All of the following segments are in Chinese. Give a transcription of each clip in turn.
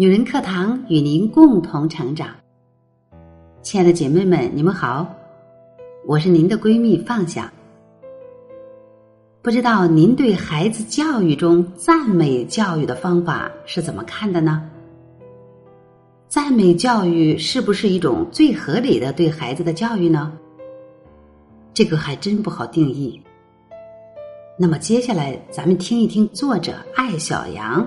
女人课堂与您共同成长。亲爱的姐妹们，你们好，我是您的闺蜜放下。不知道您对孩子教育中赞美教育的方法是怎么看的呢？赞美教育是不是一种最合理的对孩子的教育呢？这个还真不好定义。那么接下来，咱们听一听作者艾小羊。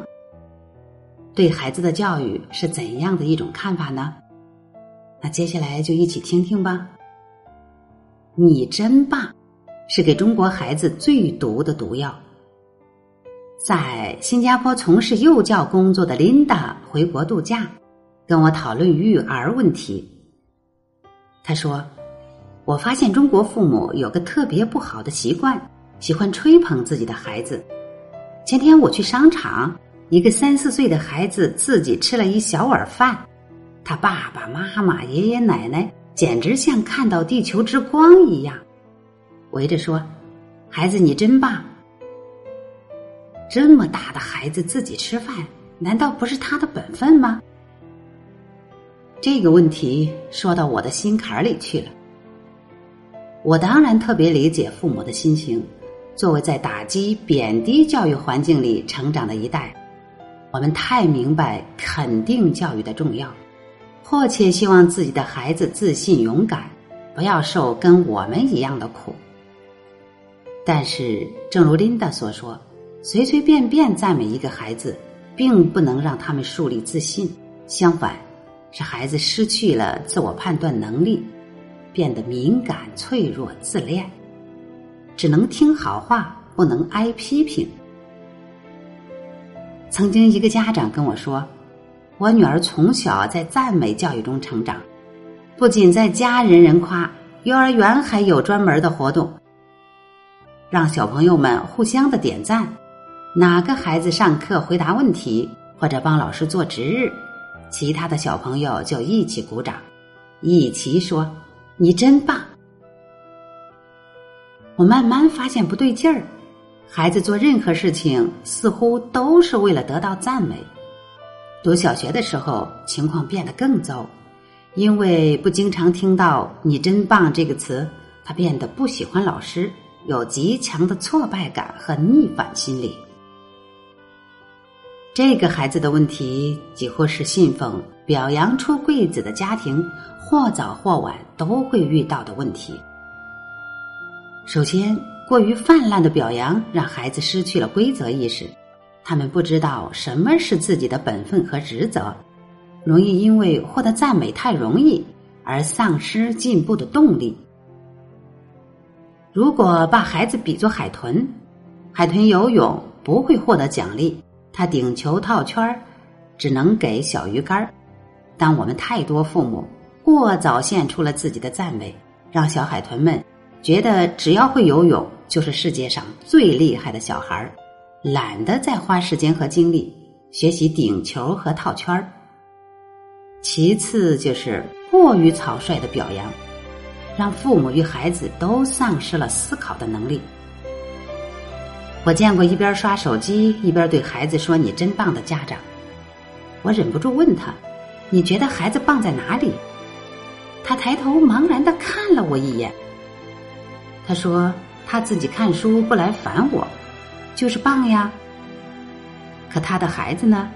对孩子的教育是怎样的一种看法呢？那接下来就一起听听吧。你真棒，是给中国孩子最毒的毒药。在新加坡从事幼教工作的琳达回国度假，跟我讨论育儿问题。他说：“我发现中国父母有个特别不好的习惯，喜欢吹捧自己的孩子。前天我去商场。”一个三四岁的孩子自己吃了一小碗饭，他爸爸妈妈、爷爷奶奶简直像看到地球之光一样，围着说：“孩子，你真棒！这么大的孩子自己吃饭，难道不是他的本分吗？”这个问题说到我的心坎里去了。我当然特别理解父母的心情，作为在打击、贬低教育环境里成长的一代。我们太明白肯定教育的重要，迫切希望自己的孩子自信勇敢，不要受跟我们一样的苦。但是，正如琳达所说，随随便便赞美一个孩子，并不能让他们树立自信，相反，使孩子失去了自我判断能力，变得敏感、脆弱、自恋，只能听好话，不能挨批评。曾经一个家长跟我说：“我女儿从小在赞美教育中成长，不仅在家人人夸，幼儿园还有专门的活动，让小朋友们互相的点赞。哪个孩子上课回答问题或者帮老师做值日，其他的小朋友就一起鼓掌，一起说你真棒。”我慢慢发现不对劲儿。孩子做任何事情似乎都是为了得到赞美。读小学的时候，情况变得更糟，因为不经常听到“你真棒”这个词，他变得不喜欢老师，有极强的挫败感和逆反心理。这个孩子的问题几乎是信奉“表扬出贵子”的家庭或早或晚都会遇到的问题。首先。过于泛滥的表扬让孩子失去了规则意识，他们不知道什么是自己的本分和职责，容易因为获得赞美太容易而丧失进步的动力。如果把孩子比作海豚，海豚游泳不会获得奖励，他顶球套圈儿只能给小鱼干儿。当我们太多父母过早献出了自己的赞美，让小海豚们。觉得只要会游泳就是世界上最厉害的小孩儿，懒得再花时间和精力学习顶球和套圈儿。其次就是过于草率的表扬，让父母与孩子都丧失了思考的能力。我见过一边刷手机一边对孩子说“你真棒”的家长，我忍不住问他：“你觉得孩子棒在哪里？”他抬头茫然的看了我一眼。他说：“他自己看书不来烦我，就是棒呀。可他的孩子呢，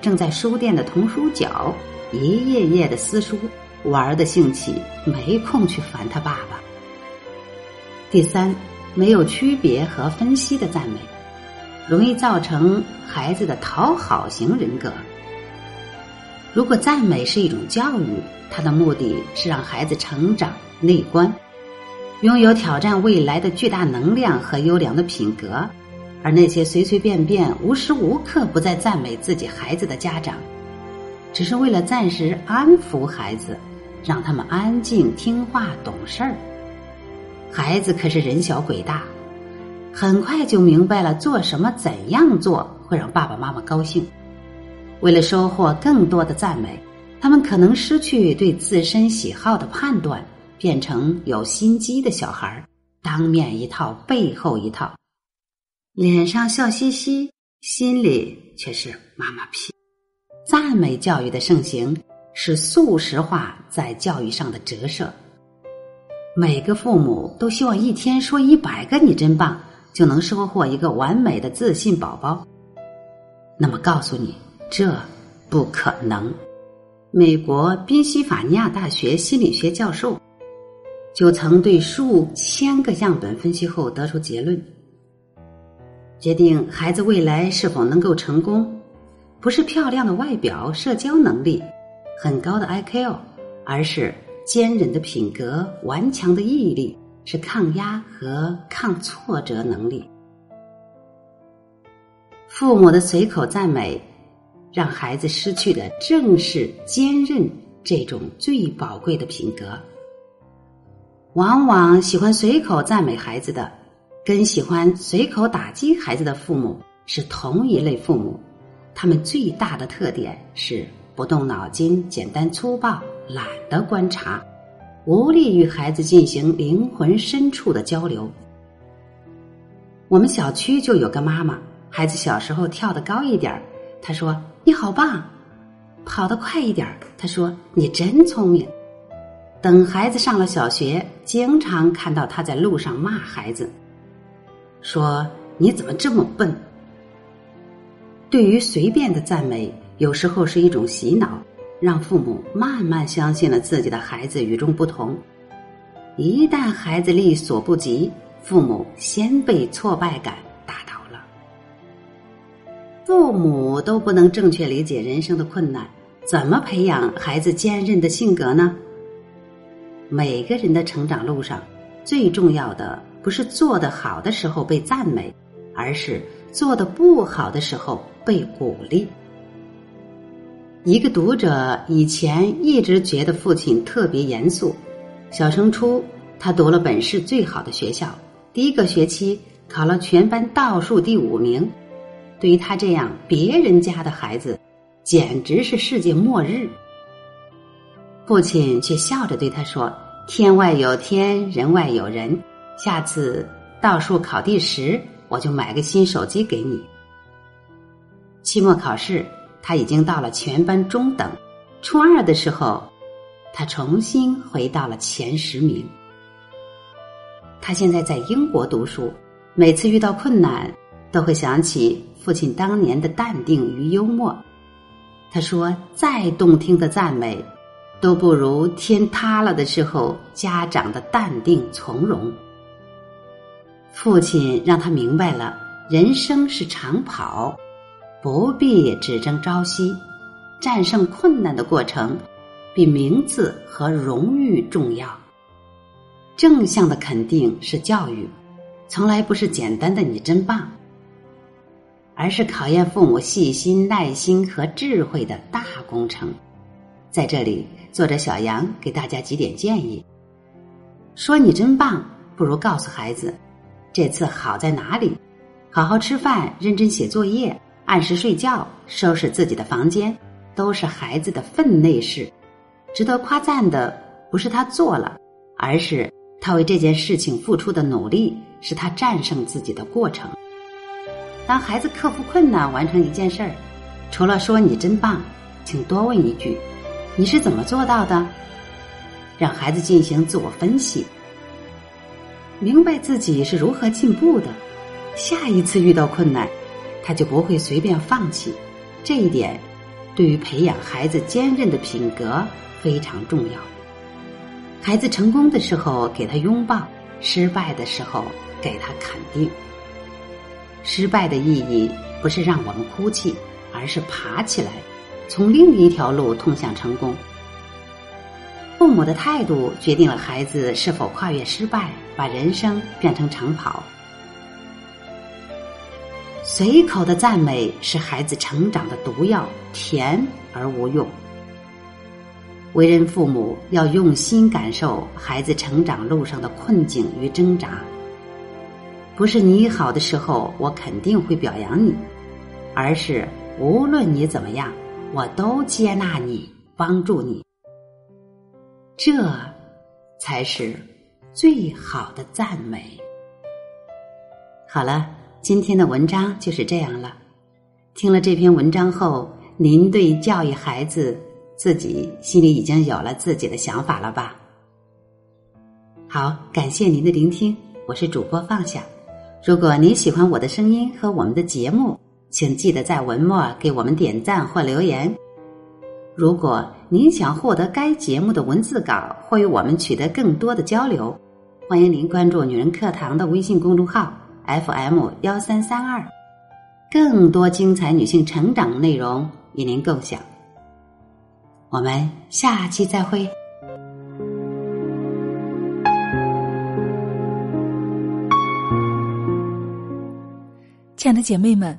正在书店的童书角一页页的撕书，玩的兴起，没空去烦他爸爸。第三，没有区别和分析的赞美，容易造成孩子的讨好型人格。如果赞美是一种教育，它的目的是让孩子成长内观。”拥有挑战未来的巨大能量和优良的品格，而那些随随便便、无时无刻不在赞美自己孩子的家长，只是为了暂时安抚孩子，让他们安静听话、懂事儿。孩子可是人小鬼大，很快就明白了做什么、怎样做会让爸爸妈妈高兴。为了收获更多的赞美，他们可能失去对自身喜好的判断。变成有心机的小孩儿当面一套，背后一套，脸上笑嘻嘻，心里却是妈妈屁。赞美教育的盛行是素食化在教育上的折射。每个父母都希望一天说一百个“你真棒”，就能收获一个完美的自信宝宝。那么，告诉你，这不可能。美国宾夕法尼亚大学心理学教授就曾对数千个样本分析后得出结论：决定孩子未来是否能够成功，不是漂亮的外表、社交能力、很高的 IQ，而是。坚韧的品格、顽强的毅力，是抗压和抗挫折能力。父母的随口赞美，让孩子失去的正是坚韧这种最宝贵的品格。往往喜欢随口赞美孩子的，跟喜欢随口打击孩子的父母是同一类父母。他们最大的特点是不动脑筋、简单粗暴。懒得观察，无力与孩子进行灵魂深处的交流。我们小区就有个妈妈，孩子小时候跳得高一点儿，她说：“你好棒！”跑得快一点儿，她说：“你真聪明。”等孩子上了小学，经常看到他在路上骂孩子，说：“你怎么这么笨？”对于随便的赞美，有时候是一种洗脑。让父母慢慢相信了自己的孩子与众不同。一旦孩子力所不及，父母先被挫败感打倒了。父母都不能正确理解人生的困难，怎么培养孩子坚韧的性格呢？每个人的成长路上，最重要的不是做得好的时候被赞美，而是做的不好的时候被鼓励。一个读者以前一直觉得父亲特别严肃。小升初，他读了本市最好的学校，第一个学期考了全班倒数第五名。对于他这样别人家的孩子，简直是世界末日。父亲却笑着对他说：“天外有天，人外有人。下次倒数考第十，我就买个新手机给你。”期末考试。他已经到了全班中等，初二的时候，他重新回到了前十名。他现在在英国读书，每次遇到困难，都会想起父亲当年的淡定与幽默。他说：“再动听的赞美，都不如天塌了的时候家长的淡定从容。”父亲让他明白了，人生是长跑。不必只争朝夕，战胜困难的过程比名字和荣誉重要。正向的肯定是教育，从来不是简单的“你真棒”，而是考验父母细心、耐心和智慧的大工程。在这里，作者小杨给大家几点建议：说你真棒，不如告诉孩子，这次好在哪里？好好吃饭，认真写作业。按时睡觉，收拾自己的房间，都是孩子的分内事。值得夸赞的不是他做了，而是他为这件事情付出的努力，是他战胜自己的过程。当孩子克服困难完成一件事儿，除了说你真棒，请多问一句：你是怎么做到的？让孩子进行自我分析，明白自己是如何进步的。下一次遇到困难。他就不会随便放弃，这一点对于培养孩子坚韧的品格非常重要。孩子成功的时候给他拥抱，失败的时候给他肯定。失败的意义不是让我们哭泣，而是爬起来，从另一条路通向成功。父母的态度决定了孩子是否跨越失败，把人生变成长跑。随口的赞美是孩子成长的毒药，甜而无用。为人父母要用心感受孩子成长路上的困境与挣扎。不是你好的时候，我肯定会表扬你，而是无论你怎么样，我都接纳你，帮助你。这才是最好的赞美。好了。今天的文章就是这样了。听了这篇文章后，您对教育孩子自己心里已经有了自己的想法了吧？好，感谢您的聆听，我是主播放下。如果您喜欢我的声音和我们的节目，请记得在文末给我们点赞或留言。如果您想获得该节目的文字稿或与我们取得更多的交流，欢迎您关注“女人课堂”的微信公众号 FM 幺三三二，更多精彩女性成长内容与您共享。我们下期再会。亲爱的姐妹们，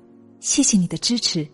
谢谢你的支持。